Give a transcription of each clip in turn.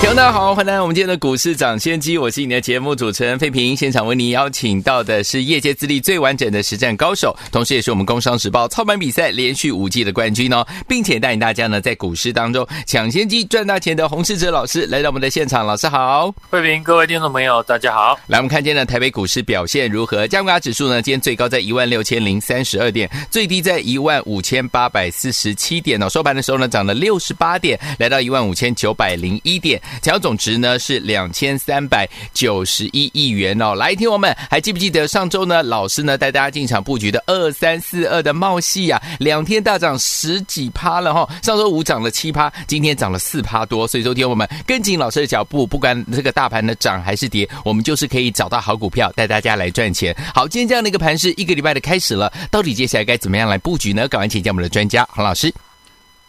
听众大家好，欢迎来到我们今天的股市涨先机，我是你的节目主持人费平。现场为你邀请到的是业界资历最完整的实战高手，同时也是我们工商时报操盘比赛连续五季的冠军哦，并且带领大家呢在股市当中抢先机赚大钱的洪世哲老师来到我们的现场。老师好，费平，各位听众朋友，大家好。来，我们看见呢台北股市表现如何？加权指数呢今天最高在一万六千零三十二点，最低在一万五千八百四十七点哦。收盘的时候呢涨了六十八点，来到一万五千九百零一点。成交总值呢是两千三百九十一亿元哦。来，听我们还记不记得上周呢？老师呢带大家进场布局的二三四二的茂矽啊，两天大涨十几趴了哈、哦。上周五涨了七趴，今天涨了四趴多。所以说，听我们跟紧老师的脚步，不管这个大盘的涨还是跌，我们就是可以找到好股票，带大家来赚钱。好，今天这样的一个盘是，一个礼拜的开始了，到底接下来该怎么样来布局呢？赶快请教我们的专家洪老师。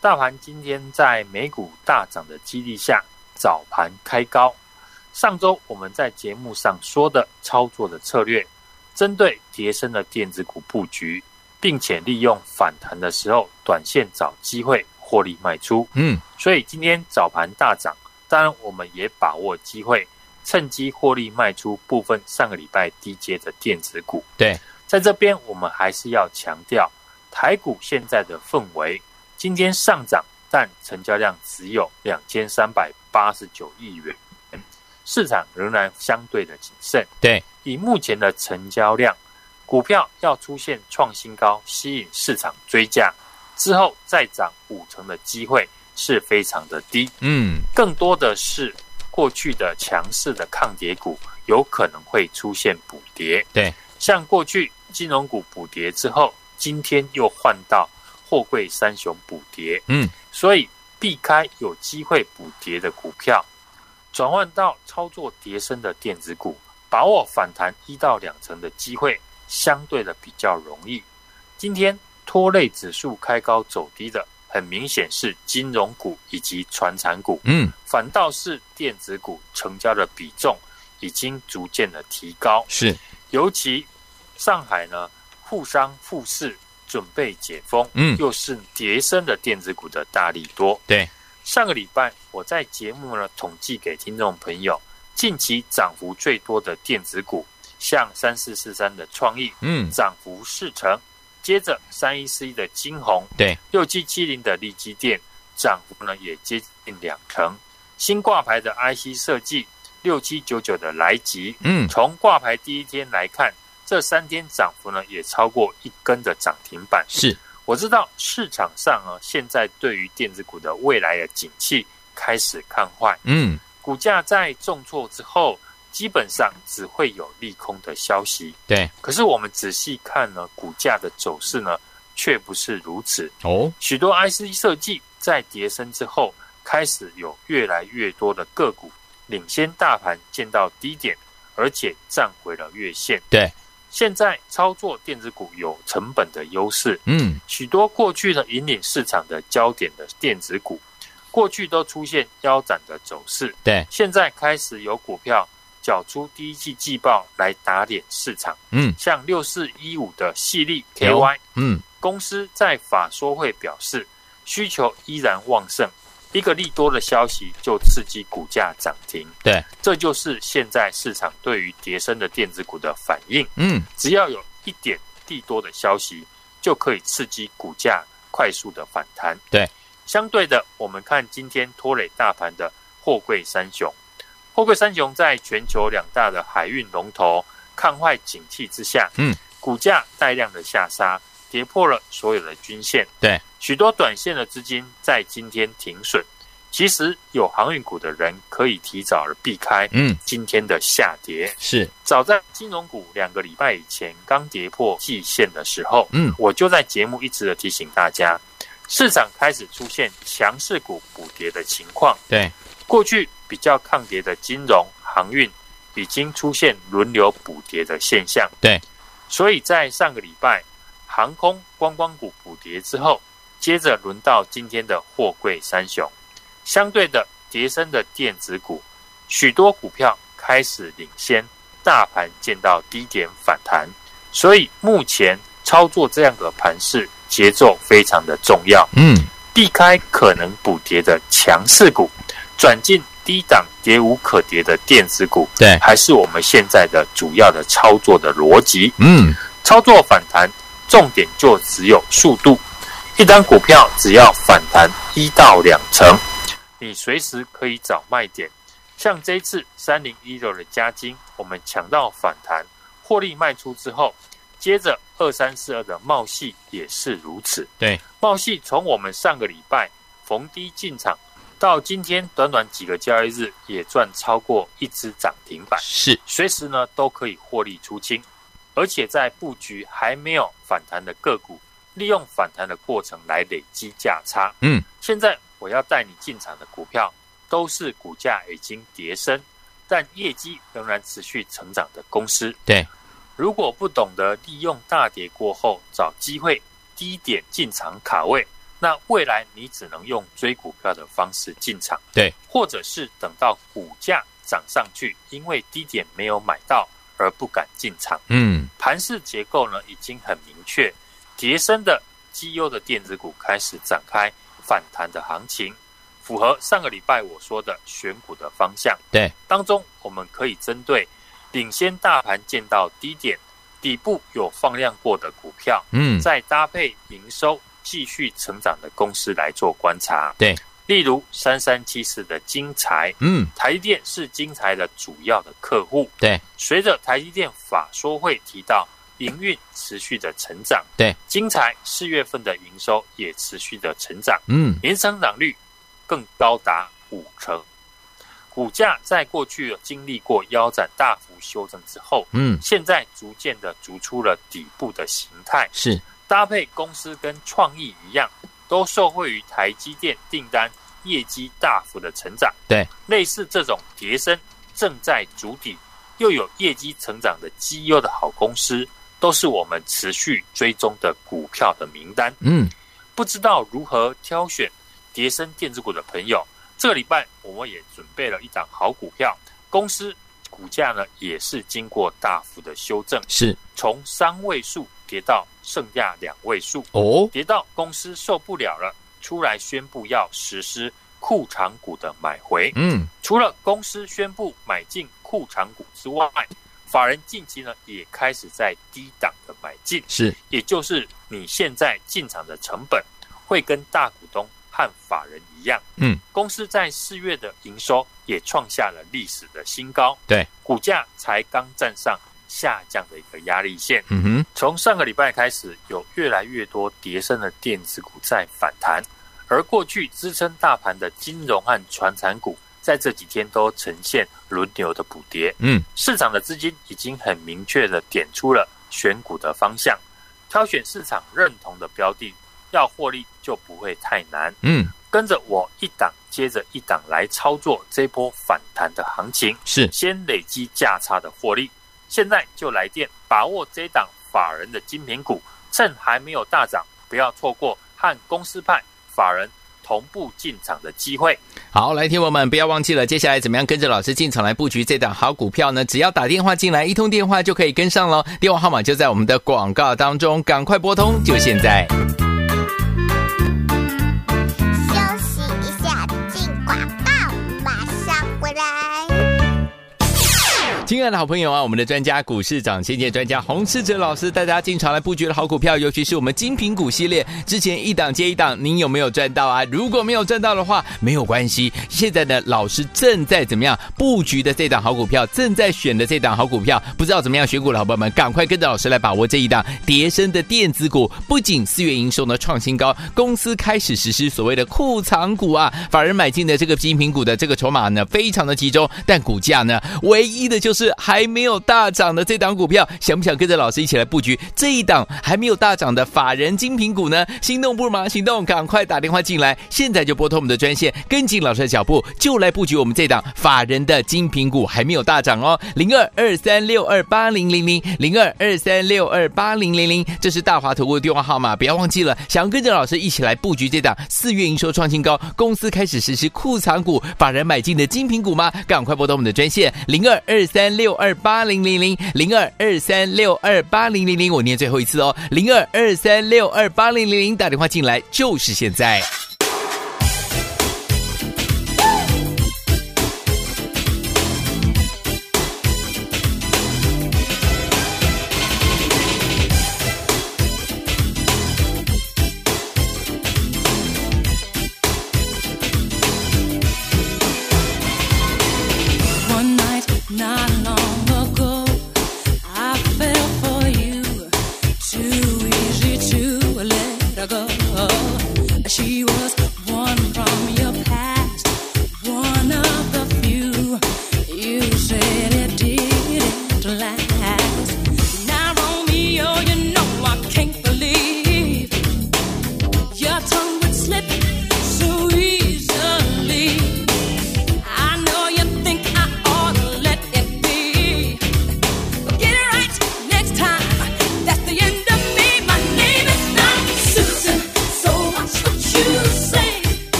大盘今天在美股大涨的激励下。早盘开高，上周我们在节目上说的操作的策略，针对跌升的电子股布局，并且利用反弹的时候，短线找机会获利卖出。嗯，所以今天早盘大涨，当然我们也把握机会，趁机获利卖出部分上个礼拜低阶的电子股。对，在这边我们还是要强调，台股现在的氛围，今天上涨。但成交量只有两千三百八十九亿元，市场仍然相对的谨慎。对，以目前的成交量，股票要出现创新高，吸引市场追价之后再涨五成的机会是非常的低。嗯，更多的是过去的强势的抗跌股有可能会出现补跌。对，像过去金融股补跌之后，今天又换到。货柜三雄补跌，嗯，所以避开有机会补跌的股票，转换到操作跌升的电子股，把握反弹一到两成的机会，相对的比较容易。今天拖累指数开高走低的，很明显是金融股以及传产股，嗯，反倒是电子股成交的比重已经逐渐的提高，是，尤其上海呢，沪商沪市。准备解封，嗯，又是叠升的电子股的大力多。对，上个礼拜我在节目呢统计给听众朋友，近期涨幅最多的电子股，像三四四三的创意，嗯，涨幅四成；接着三一四一的金红，对，六七七零的力积电，涨幅呢也接近两成。新挂牌的 IC 设计，六七九九的来吉，嗯，从挂牌第一天来看。这三天涨幅呢，也超过一根的涨停板。是，我知道市场上啊，现在对于电子股的未来的景气开始看坏。嗯，股价在重挫之后，基本上只会有利空的消息。对，可是我们仔细看呢，股价的走势呢，却不是如此。哦，许多 IC 设计在跌升之后，开始有越来越多的个股领先大盘见到低点，而且站回了月线。对。现在操作电子股有成本的优势，嗯，许多过去的引领市场的焦点的电子股，过去都出现腰斩的走势，对，现在开始有股票缴出第一季季报来打脸市场，嗯，像六四一五的矽力 KY，嗯，公司在法说会表示需求依然旺盛。一个利多的消息就刺激股价涨停，对，这就是现在市场对于跌升的电子股的反应。嗯，只要有一点利多的消息，就可以刺激股价快速的反弹。对，相对的，我们看今天拖累大盘的货柜三雄，货柜三雄在全球两大的海运龙头看坏景气之下，嗯，股价带量的下杀，跌破了所有的均线。对。许多短线的资金在今天停损，其实有航运股的人可以提早而避开，嗯，今天的下跌、嗯、是。早在金融股两个礼拜以前刚跌破季线的时候，嗯，我就在节目一直的提醒大家，市场开始出现强势股补跌的情况，对，过去比较抗跌的金融航运已经出现轮流补跌的现象，对，所以在上个礼拜航空观光股补跌之后，接着轮到今天的货柜三雄，相对的跌升的电子股，许多股票开始领先大盘见到低点反弹，所以目前操作这样的盘势节奏非常的重要。嗯，避开可能补跌的强势股，转进低档跌无可跌的电子股，对，还是我们现在的主要的操作的逻辑。嗯，操作反弹重点就只有速度，一单股票只要反弹一到两成，你随时可以找卖点。像这一次三零一六的加金，我们抢到反弹获利卖出之后，接着二三四二的茂系也是如此。对，茂系从我们上个礼拜逢低进场。到今天短短几个交易日，也赚超过一只涨停板，是随时呢都可以获利出清，而且在布局还没有反弹的个股，利用反弹的过程来累积价差。嗯，现在我要带你进场的股票，都是股价已经跌升，但业绩仍然持续成长的公司。对，如果不懂得利用大跌过后找机会低点进场卡位。那未来你只能用追股票的方式进场，对，或者是等到股价涨上去，因为低点没有买到而不敢进场。嗯，盘势结构呢已经很明确，跌深的绩优的电子股开始展开反弹的行情，符合上个礼拜我说的选股的方向。对，当中我们可以针对领先大盘见到低点底部有放量过的股票，嗯，再搭配营收。继续成长的公司来做观察，对，例如三三七四的精材，嗯，台积电是精材的主要的客户，对。随着台积电法说会提到营运持续的成长，对，精彩四月份的营收也持续的成长，嗯，年成长率更高达五成，股价在过去经历过腰斩大幅修正之后，嗯，现在逐渐的逐出了底部的形态，是。搭配公司跟创意一样，都受惠于台积电订单业绩大幅的成长。对，类似这种跌升正在筑底又有业绩成长的绩优的好公司，都是我们持续追踪的股票的名单。嗯，不知道如何挑选叠升电子股的朋友，这个礼拜我们也准备了一档好股票，公司股价呢也是经过大幅的修正，是从三位数。跌到剩下两位数哦，跌到公司受不了了，出来宣布要实施库藏股的买回。嗯，除了公司宣布买进库藏股之外，法人近期呢也开始在低档的买进，是，也就是你现在进场的成本会跟大股东和法人一样。嗯，公司在四月的营收也创下了历史的新高，对，股价才刚站上。下降的一个压力线。嗯哼，从上个礼拜开始，有越来越多跌升的电子股在反弹，而过去支撑大盘的金融和传产股，在这几天都呈现轮流的补跌。嗯，市场的资金已经很明确的点出了选股的方向，挑选市场认同的标的，要获利就不会太难。嗯，跟着我一档接着一档来操作这波反弹的行情，是先累积价差的获利。现在就来电，把握这档法人的精品股，趁还没有大涨，不要错过和公司派法人同步进场的机会。好，来，听友们不要忘记了，接下来怎么样跟着老师进场来布局这档好股票呢？只要打电话进来，一通电话就可以跟上喽。电话号码就在我们的广告当中，赶快拨通，就现在。亲爱的好朋友啊，我们的专家股市长先见专家洪世哲老师带大家进场来布局的好股票，尤其是我们精品股系列，之前一档接一档，您有没有赚到啊？如果没有赚到的话，没有关系。现在呢，老师正在怎么样布局的这档好股票，正在选的这档好股票，不知道怎么样选股的好朋友们，赶快跟着老师来把握这一档跌深的电子股。不仅四月营收呢创新高，公司开始实施所谓的库藏股啊，法人买进的这个精品股的这个筹码呢非常的集中，但股价呢唯一的就是。还没有大涨的这档股票，想不想跟着老师一起来布局这一档还没有大涨的法人精品股呢？心动不如马上行动，赶快打电话进来，现在就拨通我们的专线，跟紧老师的脚步，就来布局我们这档法人的精品股还没有大涨哦，零二二三六二八零零零零二二三六二八零零零，这是大华投顾的电话号码，不要忘记了。想要跟着老师一起来布局这档四月营收创新高，公司开始实施库藏股，法人买进的精品股吗？赶快拨通我们的专线零二二三六二八零零零零二二三六二八零零零，我念最后一次哦，零二二三六二八零零零，打电话进来就是现在。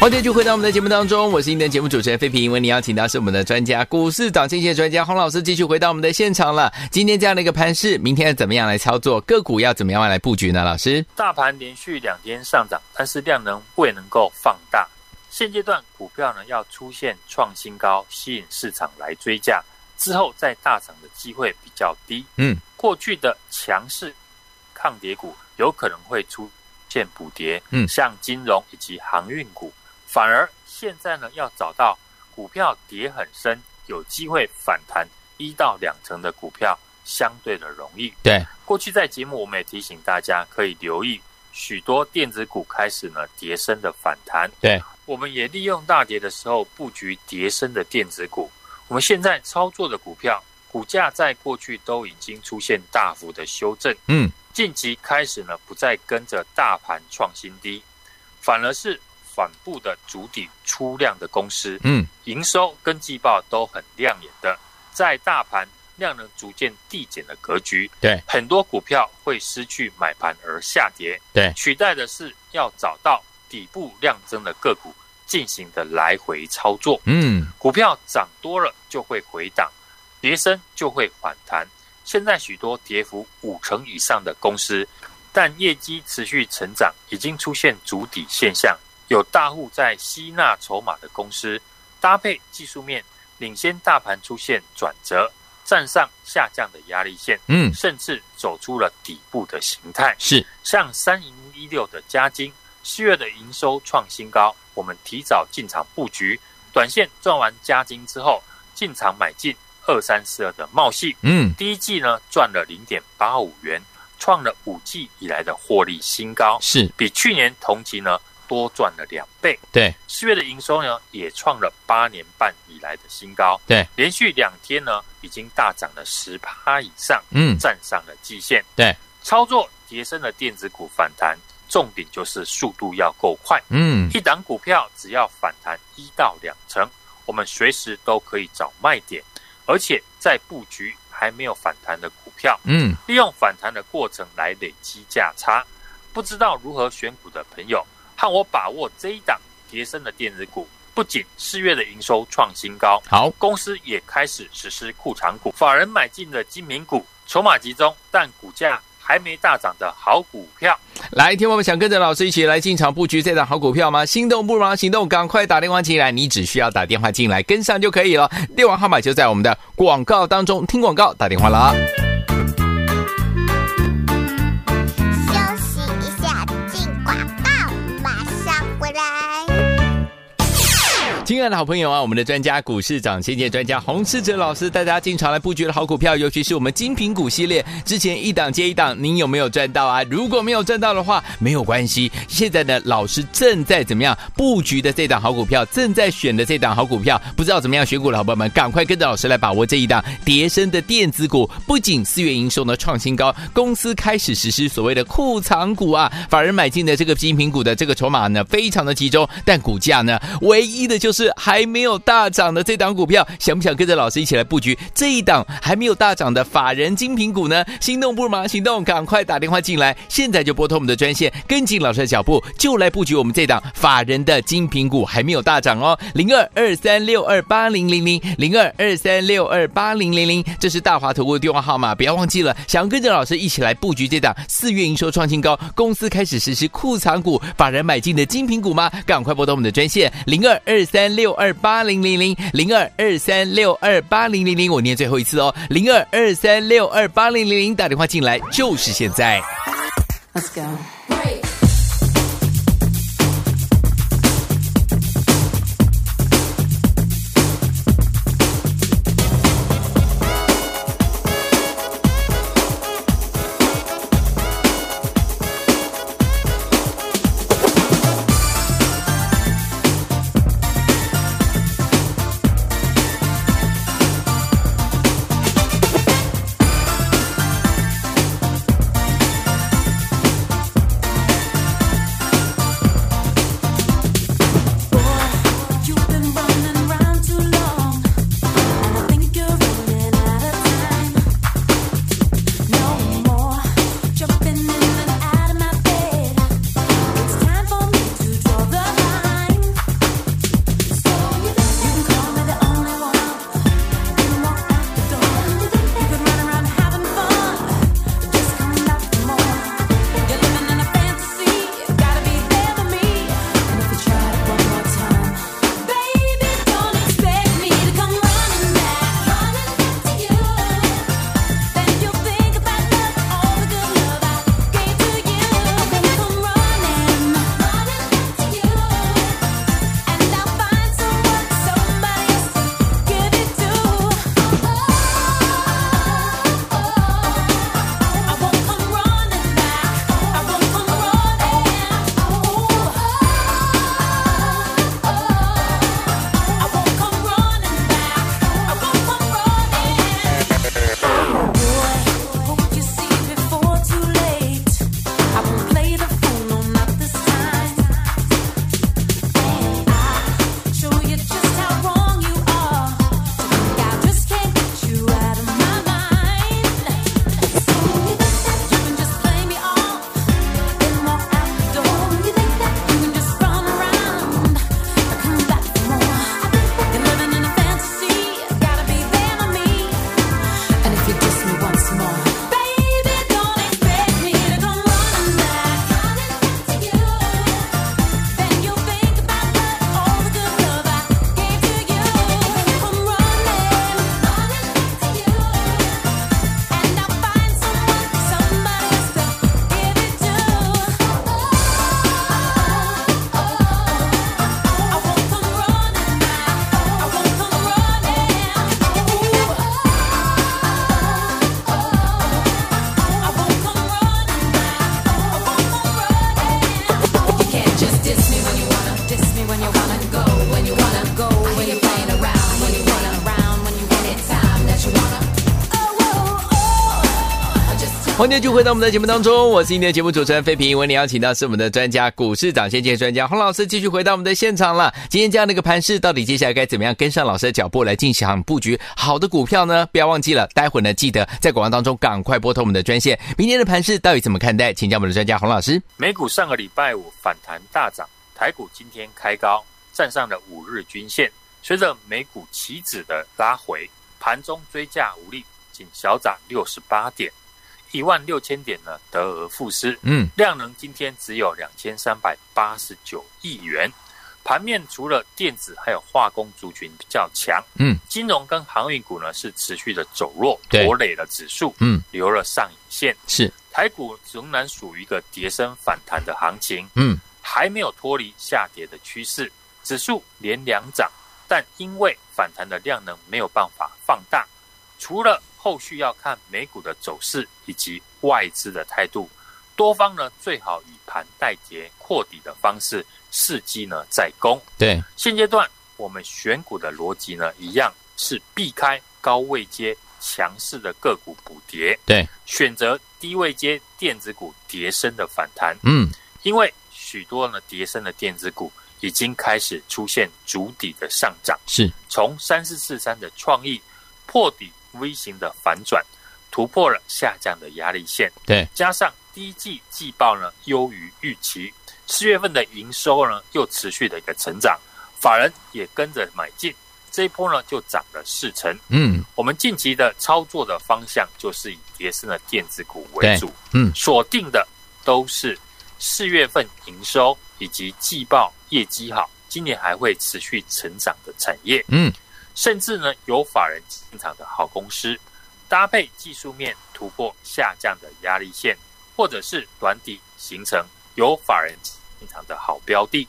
欢迎继续回到我们的节目当中，我是今天的节目主持人费平。为您邀请到是我们的专家，股市涨跌专家洪老师，继续回到我们的现场了。今天这样的一个盘势，明天要怎么样来操作？个股要怎么样来布局呢？老师，大盘连续两天上涨，但是量能未能够放大。现阶段股票呢要出现创新高，吸引市场来追价，之后再大涨的机会比较低。嗯，过去的强势抗跌股有可能会出现补跌。嗯，像金融以及航运股。反而现在呢，要找到股票跌很深，有机会反弹一到两成的股票，相对的容易。对，过去在节目我们也提醒大家，可以留意许多电子股开始呢跌升的反弹。对，我们也利用大跌的时候布局跌升的电子股。我们现在操作的股票，股价在过去都已经出现大幅的修正。嗯，近期开始呢，不再跟着大盘创新低，反而是。缓步的筑底出量的公司，嗯，营收跟季报都很亮眼的，在大盘量能逐渐递减的格局，对，很多股票会失去买盘而下跌，对，取代的是要找到底部量增的个股进行的来回操作，嗯，股票涨多了就会回档，跌升就会反弹。现在许多跌幅五成以上的公司，但业绩持续成长，已经出现筑底现象。有大户在吸纳筹码的公司，搭配技术面领先大盘出现转折，站上下降的压力线，嗯，甚至走出了底部的形态。是像三零一六的嘉金，四月的营收创新高，我们提早进场布局，短线赚完嘉金之后，进场买进二三四二的茂矽，嗯，第一季呢赚了零点八五元，创了五季以来的获利新高，是比去年同期呢。多赚了两倍，对，四月的营收呢也创了八年半以来的新高，对，连续两天呢已经大涨了十趴以上，嗯，站上了季线，对，操作跌升的电子股反弹，重点就是速度要够快，嗯，一档股票只要反弹一到两成，我们随时都可以找卖点，而且在布局还没有反弹的股票，嗯，利用反弹的过程来累积价差，不知道如何选股的朋友。看我把握这一档跌升的电子股，不仅四月的营收创新高，好，公司也开始实施库藏股，法人买进了精明股，筹码集中，但股价还没大涨的好股票。来，听我们想跟着老师一起来进场布局这档好股票吗？心动不如行动，赶快打电话进来，你只需要打电话进来跟上就可以了。电话号码就在我们的广告当中，听广告打电话了。亲爱的好朋友啊，我们的专家股市涨先见专家洪世哲老师大家进场来布局的好股票，尤其是我们精品股系列，之前一档接一档，您有没有赚到啊？如果没有赚到的话，没有关系。现在呢，老师正在怎么样布局的这档好股票，正在选的这档好股票，不知道怎么样选股的好朋友们，赶快跟着老师来把握这一档跌深的电子股。不仅四月营收呢创新高，公司开始实施所谓的库藏股啊，法人买进的这个精品股的这个筹码呢非常的集中，但股价呢唯一的就是。还没有大涨的这档股票，想不想跟着老师一起来布局这一档还没有大涨的法人精品股呢？心动不如马上行动，赶快打电话进来，现在就拨通我们的专线，跟紧老师的脚步，就来布局我们这档法人的精品股还没有大涨哦。零二二三六二八零零零零二二三六二八零零零，这是大华投顾的电话号码，不要忘记了。想要跟着老师一起来布局这档四月营收创新高，公司开始实施库藏股，法人买进的精品股吗？赶快拨通我们的专线零二二三六。六二八零零零零二二三六二八零零零，我念最后一次哦，零二二三六二八零零零，打电话进来就是现在。Let's go. 欢迎继续回到我们的节目当中，我是今天的节目主持人费平。为您邀请到是我们的专家股市涨先机专家洪老师，继续回到我们的现场了。今天这样的一个盘势，到底接下来该怎么样跟上老师的脚步来进行布局好的股票呢？不要忘记了，待会呢记得在广告当中赶快拨通我们的专线。明天的盘势到底怎么看待？请教我们的专家洪老师。美股上个礼拜五反弹大涨，台股今天开高，站上了五日均线。随着美股期指的拉回，盘中追价无力，仅小涨六十八点。一万六千点呢，得而复失。嗯，量能今天只有两千三百八十九亿元。盘面除了电子还有化工族群比较强，嗯，金融跟航运股呢是持续的走弱，拖累了指数，嗯，留了上影线。是台股仍然属于一个跌升反弹的行情，嗯，还没有脱离下跌的趋势。指数连两涨，但因为反弹的量能没有办法放大，除了。后续要看美股的走势以及外资的态度，多方呢最好以盘带跌扩底的方式伺机呢再攻。对，现阶段我们选股的逻辑呢一样是避开高位阶强势的个股补跌，对，选择低位阶电子股跌升的反弹。嗯，因为许多呢跌升的电子股已经开始出现主底的上涨，是从三四四三的创意破底。微型的反转，突破了下降的压力线。对，加上第一季季报呢优于预期，四月份的营收呢又持续的一个成长，法人也跟着买进，这一波呢就涨了四成。嗯，我们近期的操作的方向就是以跌升的电子股为主。嗯，锁定的都是四月份营收以及季报业绩好，今年还会持续成长的产业。嗯。甚至呢，有法人进场的好公司，搭配技术面突破下降的压力线，或者是短底形成有法人进场的好标的。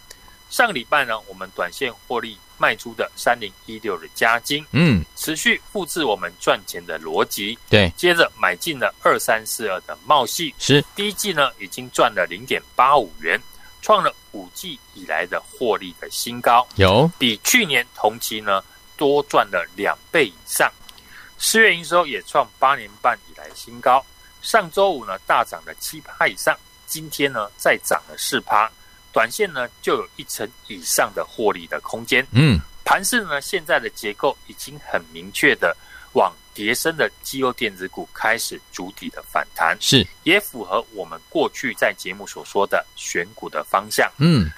上个礼拜呢，我们短线获利卖出的三零一六的加金，嗯，持续复制我们赚钱的逻辑，对，接着买进了二三四二的茂系，是第一季呢已经赚了零点八五元，创了五季以来的获利的新高，有比去年同期呢。多赚了两倍以上，四月营收也创八年半以来新高。上周五呢大涨了七趴以上，今天呢再涨了四趴，短线呢就有一成以上的获利的空间。嗯，盘势呢现在的结构已经很明确的往跌升的绩优电子股开始主体的反弹，是也符合我们过去在节目所说的选股的方向。嗯。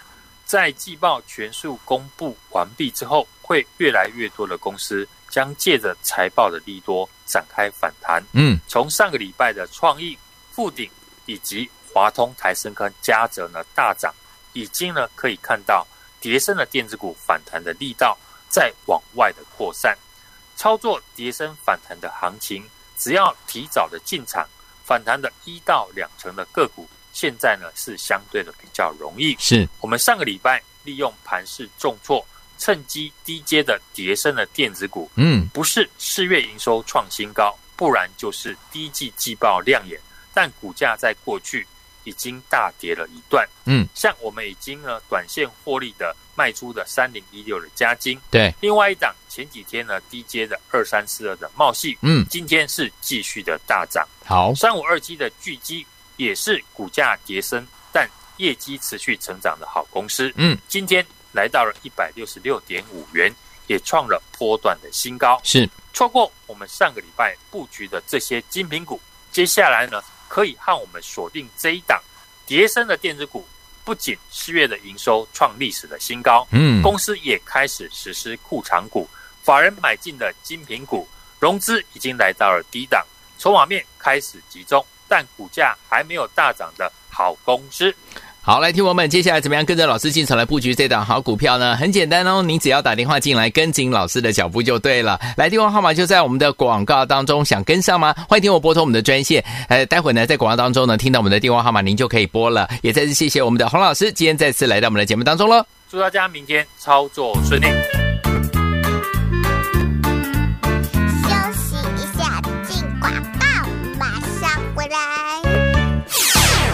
在季报全数公布完毕之后，会越来越多的公司将借着财报的利多展开反弹。嗯，从上个礼拜的创意、富鼎以及华通、台升科、嘉泽呢大涨，已经呢可以看到叠升的电子股反弹的力道在往外的扩散。操作叠升反弹的行情，只要提早的进场，反弹的一到两成的个股。现在呢是相对的比较容易，是我们上个礼拜利用盘势重挫，趁机低阶的跌深的电子股，嗯，不是四月营收创新高，不然就是第一季季报亮眼，但股价在过去已经大跌了一段，嗯，像我们已经呢短线获利的卖出的三零一六的加金，对，另外一档前几天呢低阶的二三四二的茂矽，嗯，今天是继续的大涨，好，三五二七的巨基。也是股价跌升，但业绩持续成长的好公司。嗯，今天来到了一百六十六点五元，也创了波段的新高。是错过我们上个礼拜布局的这些精品股，接下来呢，可以和我们锁定这一档叠升的电子股。不仅四月的营收创历史的新高，嗯，公司也开始实施库藏股，法人买进的精品股，融资已经来到了低档，筹码面开始集中。但股价还没有大涨的好公司，好，来听我们接下来怎么样跟着老师进场来布局这档好股票呢？很简单哦，您只要打电话进来跟紧老师的脚步就对了。来电话号码就在我们的广告当中，想跟上吗？欢迎听我拨通我们的专线。呃，待会呢在广告当中呢听到我们的电话号码，您就可以拨了。也再次谢谢我们的洪老师今天再次来到我们的节目当中了。祝大家明天操作顺利。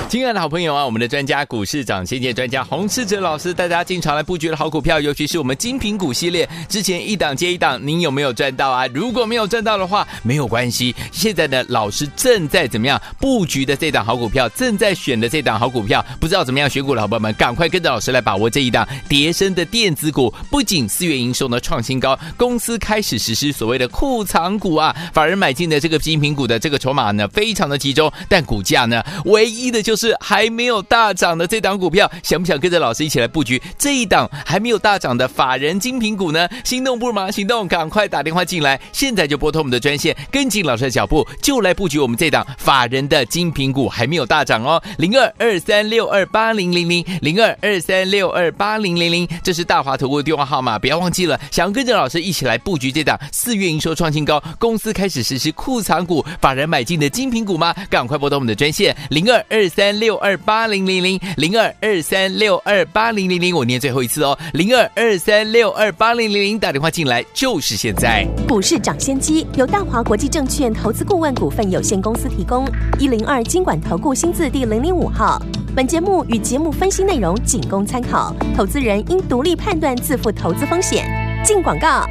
亲爱的好朋友啊，我们的专家股市涨先见专家洪世哲老师带大家进场来布局的好股票，尤其是我们精品股系列，之前一档接一档，您有没有赚到啊？如果没有赚到的话，没有关系。现在呢，老师正在怎么样布局的这档好股票，正在选的这档好股票，不知道怎么样选股的好朋友们，赶快跟着老师来把握这一档跌深的电子股。不仅四月营收呢创新高，公司开始实施所谓的库藏股啊，反而买进的这个精品股的这个筹码呢非常的集中，但股价呢唯一的就是。还没有大涨的这档股票，想不想跟着老师一起来布局这一档还没有大涨的法人精品股呢？心动不如马上行动，赶快打电话进来，现在就拨通我们的专线，跟紧老师的脚步，就来布局我们这档法人的精品股还没有大涨哦，零二二三六二八零零零零二二三六二八零零零，这是大华投顾的电话号码，不要忘记了。想要跟着老师一起来布局这档四月营收创新高，公司开始实施库藏股，法人买进的精品股吗？赶快拨通我们的专线零二二三。六二八零零零零二二三六二八零零零，我念最后一次哦，零二二三六二八零零零，打电话进来就是现在。股市涨先机由大华国际证券投资顾问股份有限公司提供，一零二经管投顾新字第零零五号。本节目与节目分析内容仅供参考，投资人应独立判断，自负投资风险。进广告。